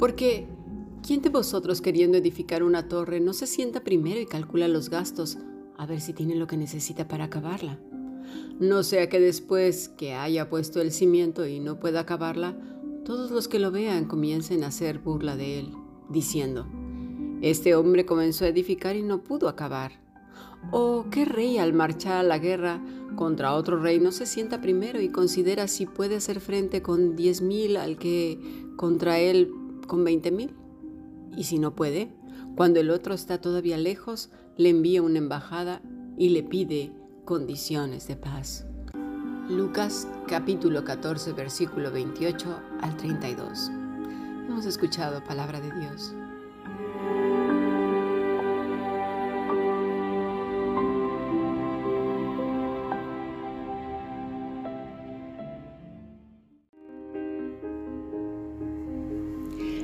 Porque, ¿quién de vosotros queriendo edificar una torre no se sienta primero y calcula los gastos a ver si tiene lo que necesita para acabarla? No sea que después que haya puesto el cimiento y no pueda acabarla, todos los que lo vean comiencen a hacer burla de él, diciendo, este hombre comenzó a edificar y no pudo acabar. ¿O qué rey al marchar a la guerra contra otro rey no se sienta primero y considera si puede hacer frente con diez mil al que contra él con veinte mil? Y si no puede, cuando el otro está todavía lejos, le envía una embajada y le pide condiciones de paz. Lucas capítulo 14 versículo 28 al 32. Hemos escuchado palabra de Dios.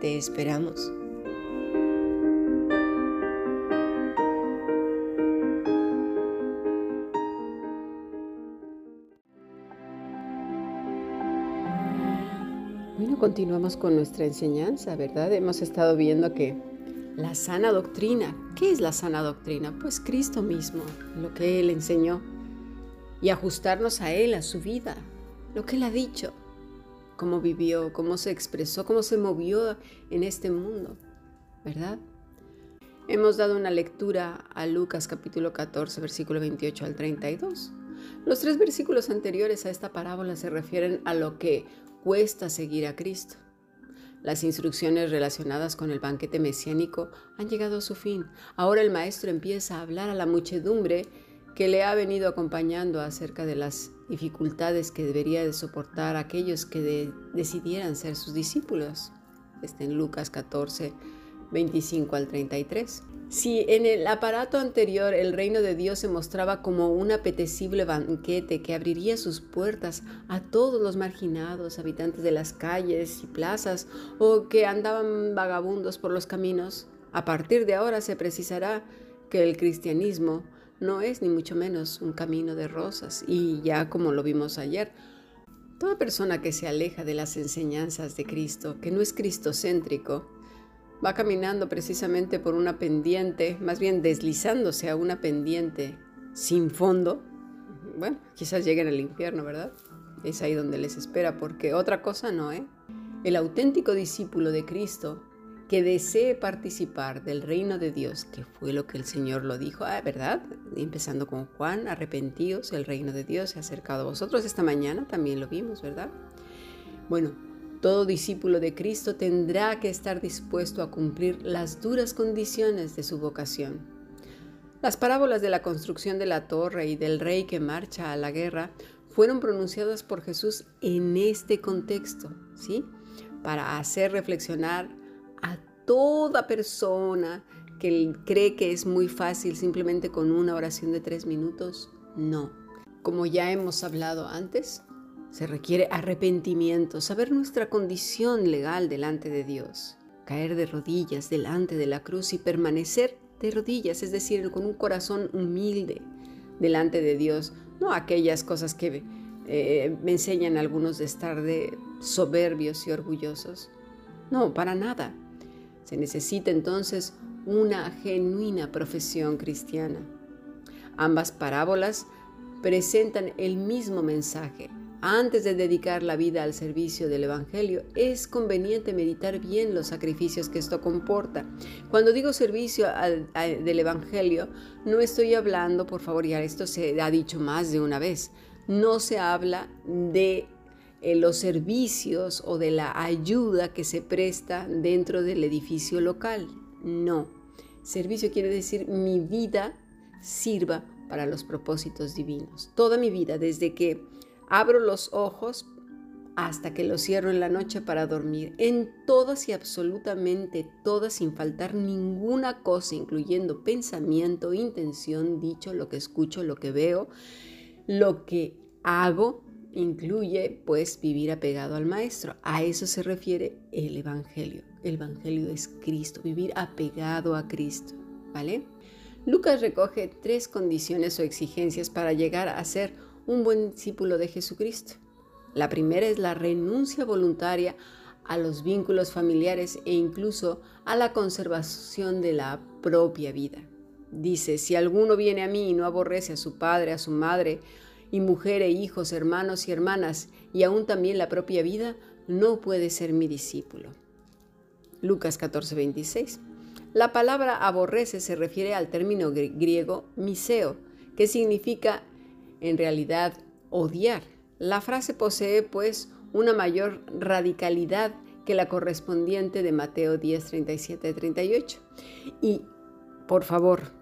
Te esperamos. Bueno, continuamos con nuestra enseñanza, ¿verdad? Hemos estado viendo que la sana doctrina, ¿qué es la sana doctrina? Pues Cristo mismo, lo que Él enseñó, y ajustarnos a Él, a su vida, lo que Él ha dicho cómo vivió, cómo se expresó, cómo se movió en este mundo, ¿verdad? Hemos dado una lectura a Lucas capítulo 14, versículo 28 al 32. Los tres versículos anteriores a esta parábola se refieren a lo que cuesta seguir a Cristo. Las instrucciones relacionadas con el banquete mesiánico han llegado a su fin. Ahora el maestro empieza a hablar a la muchedumbre que le ha venido acompañando acerca de las dificultades que debería de soportar aquellos que decidieran ser sus discípulos. Está en Lucas 14, 25 al 33. Si en el aparato anterior el reino de Dios se mostraba como un apetecible banquete que abriría sus puertas a todos los marginados, habitantes de las calles y plazas o que andaban vagabundos por los caminos, a partir de ahora se precisará que el cristianismo no es ni mucho menos un camino de rosas y ya como lo vimos ayer, toda persona que se aleja de las enseñanzas de Cristo, que no es cristocéntrico, va caminando precisamente por una pendiente, más bien deslizándose a una pendiente sin fondo. Bueno, quizás lleguen al infierno, ¿verdad? Es ahí donde les espera, porque otra cosa no, ¿eh? El auténtico discípulo de Cristo que desee participar del reino de Dios, que fue lo que el Señor lo dijo, ah, ¿verdad? Empezando con Juan, arrepentidos, el reino de Dios se ha acercado a vosotros. Esta mañana también lo vimos, ¿verdad? Bueno, todo discípulo de Cristo tendrá que estar dispuesto a cumplir las duras condiciones de su vocación. Las parábolas de la construcción de la torre y del rey que marcha a la guerra fueron pronunciadas por Jesús en este contexto, ¿sí? Para hacer reflexionar toda persona que cree que es muy fácil simplemente con una oración de tres minutos. No. Como ya hemos hablado antes, se requiere arrepentimiento, saber nuestra condición legal delante de Dios, caer de rodillas delante de la cruz y permanecer de rodillas, es decir, con un corazón humilde delante de Dios, no aquellas cosas que eh, me enseñan algunos de estar de soberbios y orgullosos. No, para nada. Se necesita entonces una genuina profesión cristiana. Ambas parábolas presentan el mismo mensaje. Antes de dedicar la vida al servicio del Evangelio, es conveniente meditar bien los sacrificios que esto comporta. Cuando digo servicio del Evangelio, no estoy hablando, por favor, ya esto se ha dicho más de una vez, no se habla de los servicios o de la ayuda que se presta dentro del edificio local. No. Servicio quiere decir mi vida sirva para los propósitos divinos. Toda mi vida, desde que abro los ojos hasta que lo cierro en la noche para dormir, en todas y absolutamente todas, sin faltar ninguna cosa, incluyendo pensamiento, intención, dicho, lo que escucho, lo que veo, lo que hago, incluye pues vivir apegado al Maestro. A eso se refiere el Evangelio. El Evangelio es Cristo, vivir apegado a Cristo, ¿vale? Lucas recoge tres condiciones o exigencias para llegar a ser un buen discípulo de Jesucristo. La primera es la renuncia voluntaria a los vínculos familiares e incluso a la conservación de la propia vida. Dice, si alguno viene a mí y no aborrece a su padre, a su madre, y mujer e hijos, hermanos y hermanas, y aún también la propia vida, no puede ser mi discípulo. Lucas 14:26. La palabra aborrece se refiere al término griego miseo, que significa en realidad odiar. La frase posee pues una mayor radicalidad que la correspondiente de Mateo 10, 37, 38. Y por favor,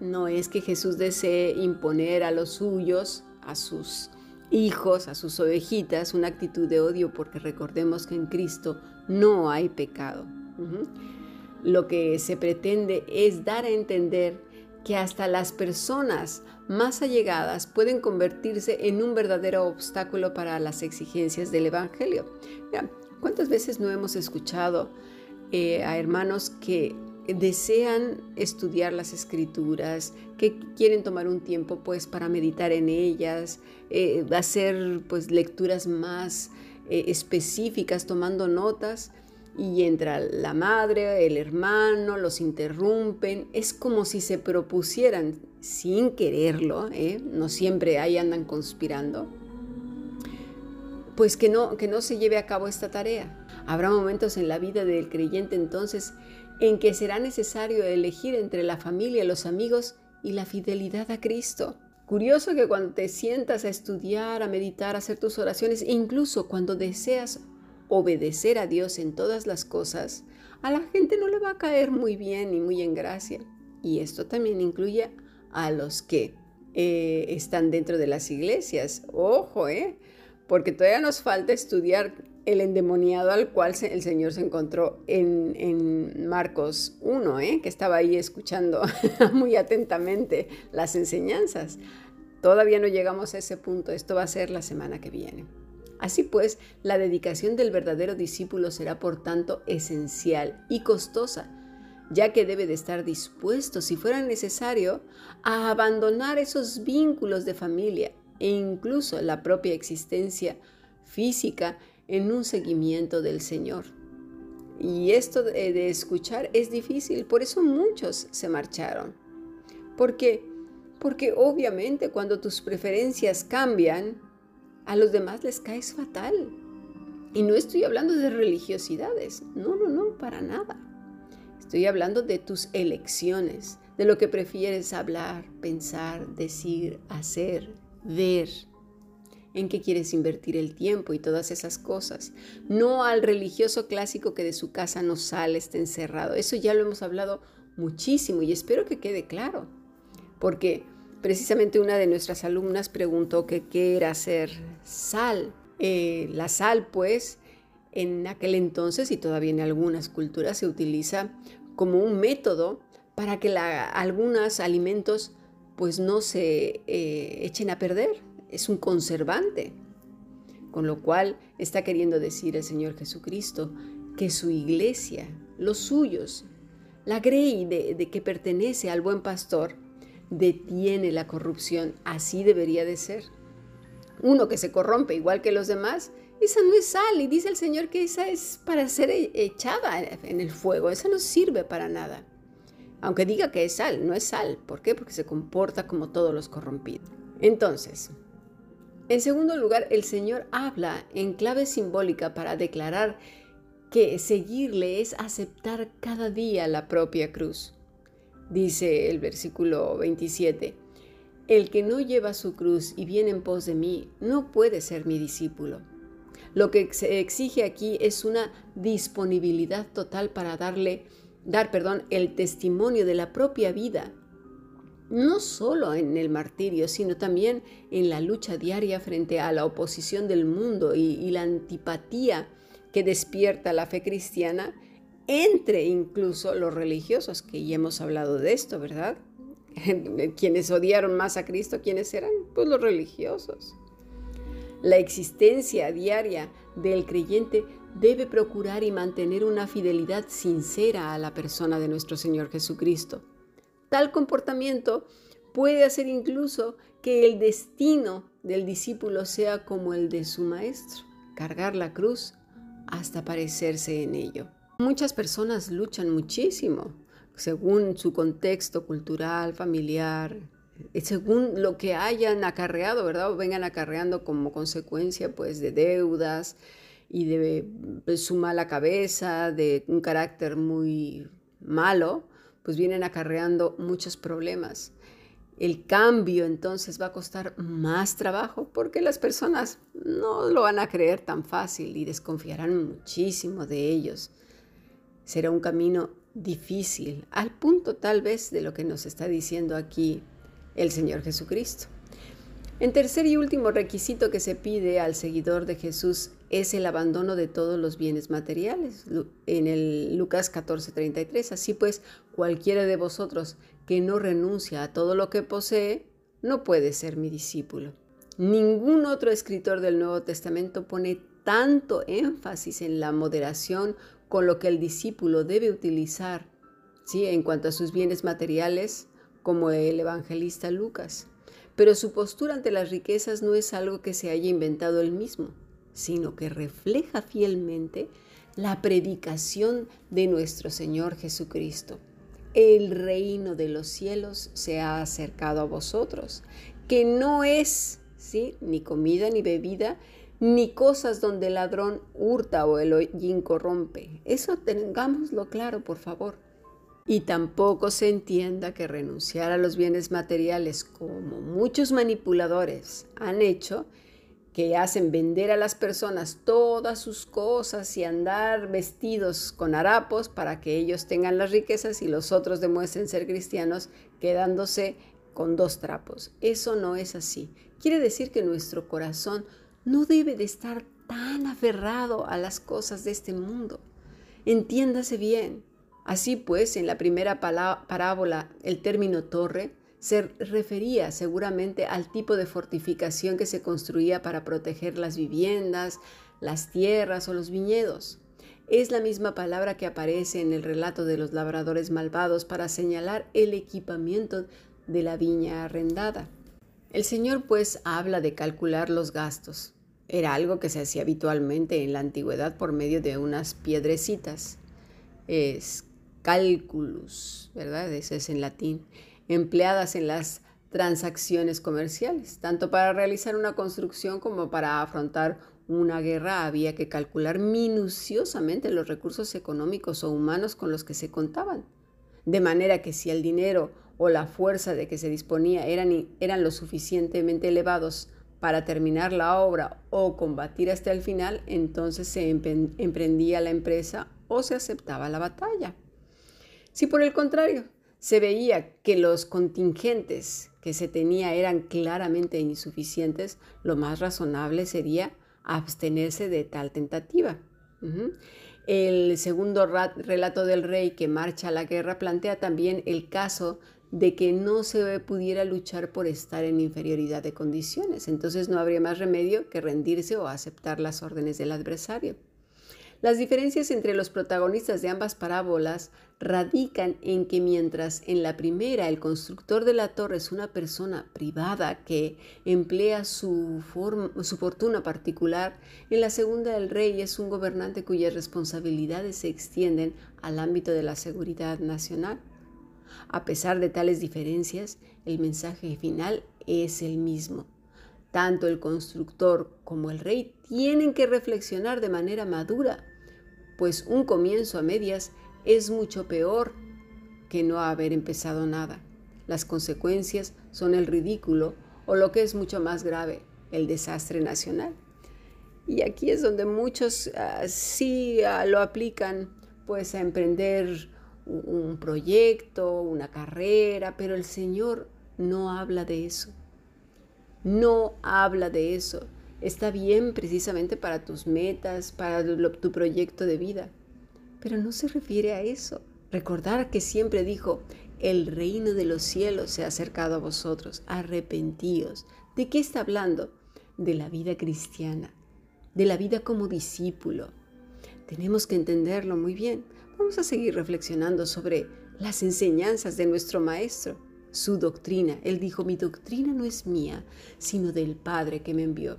no es que Jesús desee imponer a los suyos, a sus hijos, a sus ovejitas, una actitud de odio, porque recordemos que en Cristo no hay pecado. Lo que se pretende es dar a entender que hasta las personas más allegadas pueden convertirse en un verdadero obstáculo para las exigencias del Evangelio. ¿Cuántas veces no hemos escuchado eh, a hermanos que desean estudiar las escrituras, que quieren tomar un tiempo pues para meditar en ellas, eh, hacer pues lecturas más eh, específicas, tomando notas, y entra la madre, el hermano, los interrumpen. Es como si se propusieran, sin quererlo, ¿eh? no siempre ahí andan conspirando, pues que no, que no se lleve a cabo esta tarea. Habrá momentos en la vida del creyente entonces en que será necesario elegir entre la familia, los amigos y la fidelidad a Cristo. Curioso que cuando te sientas a estudiar, a meditar, a hacer tus oraciones, incluso cuando deseas obedecer a Dios en todas las cosas, a la gente no le va a caer muy bien y muy en gracia. Y esto también incluye a los que eh, están dentro de las iglesias. Ojo, ¿eh? Porque todavía nos falta estudiar el endemoniado al cual el Señor se encontró en, Marcos 1, ¿eh? que estaba ahí escuchando muy atentamente las enseñanzas. Todavía no llegamos a ese punto, esto va a ser la semana que viene. Así pues, la dedicación del verdadero discípulo será por tanto esencial y costosa, ya que debe de estar dispuesto, si fuera necesario, a abandonar esos vínculos de familia e incluso la propia existencia física en un seguimiento del Señor. Y esto de, escuchar es difícil, por eso muchos se marcharon. ¿Por qué? Porque obviamente cuando tus preferencias cambian, a los demás les caes fatal. Y no estoy hablando de religiosidades, no, no, no, para nada. Estoy hablando de tus elecciones, de lo que prefieres hablar, pensar, decir, hacer, ver, en qué quieres invertir el tiempo y todas esas cosas. No al religioso clásico que de su casa no sale, está encerrado. Eso ya lo hemos hablado muchísimo y espero que quede claro, porque Precisamente una de nuestras alumnas preguntó que qué era hacer sal. Eh, la sal, pues, en aquel entonces y todavía en algunas culturas se utiliza como un método para que algunos alimentos pues no se eh, echen a perder. Es un conservante. Con lo cual está queriendo decir el Señor Jesucristo que su iglesia, los suyos, la grey de que pertenece al buen pastor, detiene la corrupción. Así debería de ser. Uno que se corrompe igual que los demás, esa no es sal y dice el Señor que esa es para ser e-, echada en el fuego, esa no sirve para nada. Aunque diga que es sal, no es sal. ¿Por qué? Porque se comporta como todos los corrompidos. Entonces, en segundo lugar, el Señor habla en clave simbólica para declarar que seguirle es aceptar cada día la propia cruz. Dice el versículo 27, el que no lleva su cruz y viene en pos de mí no puede ser mi discípulo. Lo que se exige aquí es una disponibilidad total para darle, dar, perdón, el testimonio de la propia vida no solo en el martirio, sino también en la lucha diaria frente a la oposición del mundo y, la antipatía que despierta la fe cristiana entre incluso los religiosos, que ya hemos hablado de esto, ¿verdad? Quienes odiaron más a Cristo, ¿quiénes eran? Pues los religiosos. La existencia diaria del creyente debe procurar y mantener una fidelidad sincera a la persona de nuestro Señor Jesucristo. Tal comportamiento puede hacer incluso que el destino del discípulo sea como el de su maestro, cargar la cruz hasta parecerse en ello. Muchas personas luchan muchísimo según su contexto cultural, familiar, eh, según lo que hayan acarreado, ¿verdad? O vengan acarreando como consecuencia pues de deudas y de pues, su mala cabeza, de un carácter muy malo, pues vienen acarreando muchos problemas. El cambio entonces va a costar más trabajo porque las personas no lo van a creer tan fácil y desconfiarán muchísimo de ellos. Será un camino difícil, al punto tal vez de lo que nos está diciendo aquí el Señor Jesucristo. En tercer y último requisito que se pide al seguidor de Jesús es el abandono de todos los bienes materiales. En el Lucas 14:33, así pues, cualquiera de vosotros que no renuncia a todo lo que posee, no puede ser mi discípulo. Ningún otro escritor del Nuevo Testamento pone tanto énfasis en la moderación con lo que el discípulo debe utilizar ¿sí? en cuanto a sus bienes materiales como el evangelista Lucas. Pero su postura ante las riquezas no es algo que se haya inventado él mismo, sino que refleja fielmente la predicación de nuestro Señor Jesucristo. El reino de los cielos se ha acercado a vosotros, que no es ni comida ni bebida, ni cosas donde el ladrón hurta o el hollín corrompe. Eso tengámoslo claro, por favor. Y tampoco se entienda que renunciar a los bienes materiales, como muchos manipuladores han hecho, que hacen vender a las personas todas sus cosas y andar vestidos con harapos para que ellos tengan las riquezas y los otros demuestren ser cristianos quedándose con dos trapos. Eso no es así. Quiere decir que nuestro corazón no debe de estar tan aferrado a las cosas de este mundo. Entiéndase bien, Así pues, en la primera parábola, el término torre se refería seguramente al tipo de fortificación que se construía para proteger las viviendas, las tierras o los viñedos. Es la misma palabra que aparece en el relato de los labradores malvados para señalar el equipamiento de la viña arrendada. El Señor pues habla de calcular los gastos. Era algo que se hacía habitualmente en la antigüedad por medio de unas piedrecitas. Es cálculos, ¿verdad? Eso es en latín, empleadas en las transacciones comerciales. Tanto para realizar una construcción como para afrontar una guerra había que calcular minuciosamente los recursos económicos o humanos con los que se contaban. De manera que si el dinero o la fuerza de que se disponía eran, eran lo suficientemente elevados para terminar la obra o combatir hasta el final, entonces se emprendía la empresa o se aceptaba la batalla. Si por el contrario se veía que los contingentes que se tenía eran claramente insuficientes, lo más razonable sería abstenerse de tal tentativa. El segundo relato del rey que marcha a la guerra plantea también el caso de que no se pudiera luchar por estar en inferioridad de condiciones. Entonces no habría más remedio que rendirse o aceptar las órdenes del adversario. Las diferencias entre los protagonistas de ambas parábolas radican en que mientras en la primera el constructor de la torre es una persona privada que emplea su, fortuna particular, en la segunda el rey es un gobernante cuyas responsabilidades se extienden al ámbito de la seguridad nacional. A pesar de tales diferencias, el mensaje final es el mismo. Tanto el constructor como el rey tienen que reflexionar de manera madura pues un comienzo a medias es mucho peor que no haber empezado nada. Las consecuencias son el ridículo o lo que es mucho más grave, el desastre nacional. Y aquí es donde muchos ah, sí ah, lo aplican pues a emprender un proyecto, una carrera, pero el Señor no habla de eso. No habla de eso. Está bien precisamente para tus metas, para tu proyecto de vida, pero no se refiere a eso. Recordar que siempre dijo, el reino de los cielos se ha acercado a vosotros, arrepentíos. ¿De qué está hablando? De la vida cristiana, de la vida como discípulo. Tenemos que entenderlo muy bien. Vamos a seguir reflexionando sobre las enseñanzas de nuestro Maestro, su doctrina. Él dijo, mi doctrina no es mía, sino del Padre que me envió.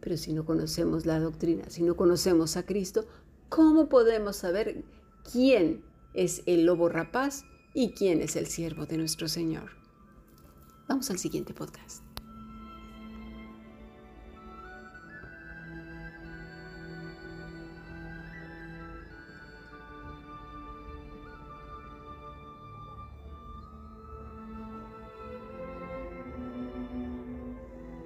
Pero si no conocemos la doctrina, si no conocemos a Cristo, ¿cómo podemos saber quién es el lobo rapaz y quién es el siervo de nuestro Señor? Vamos al siguiente podcast.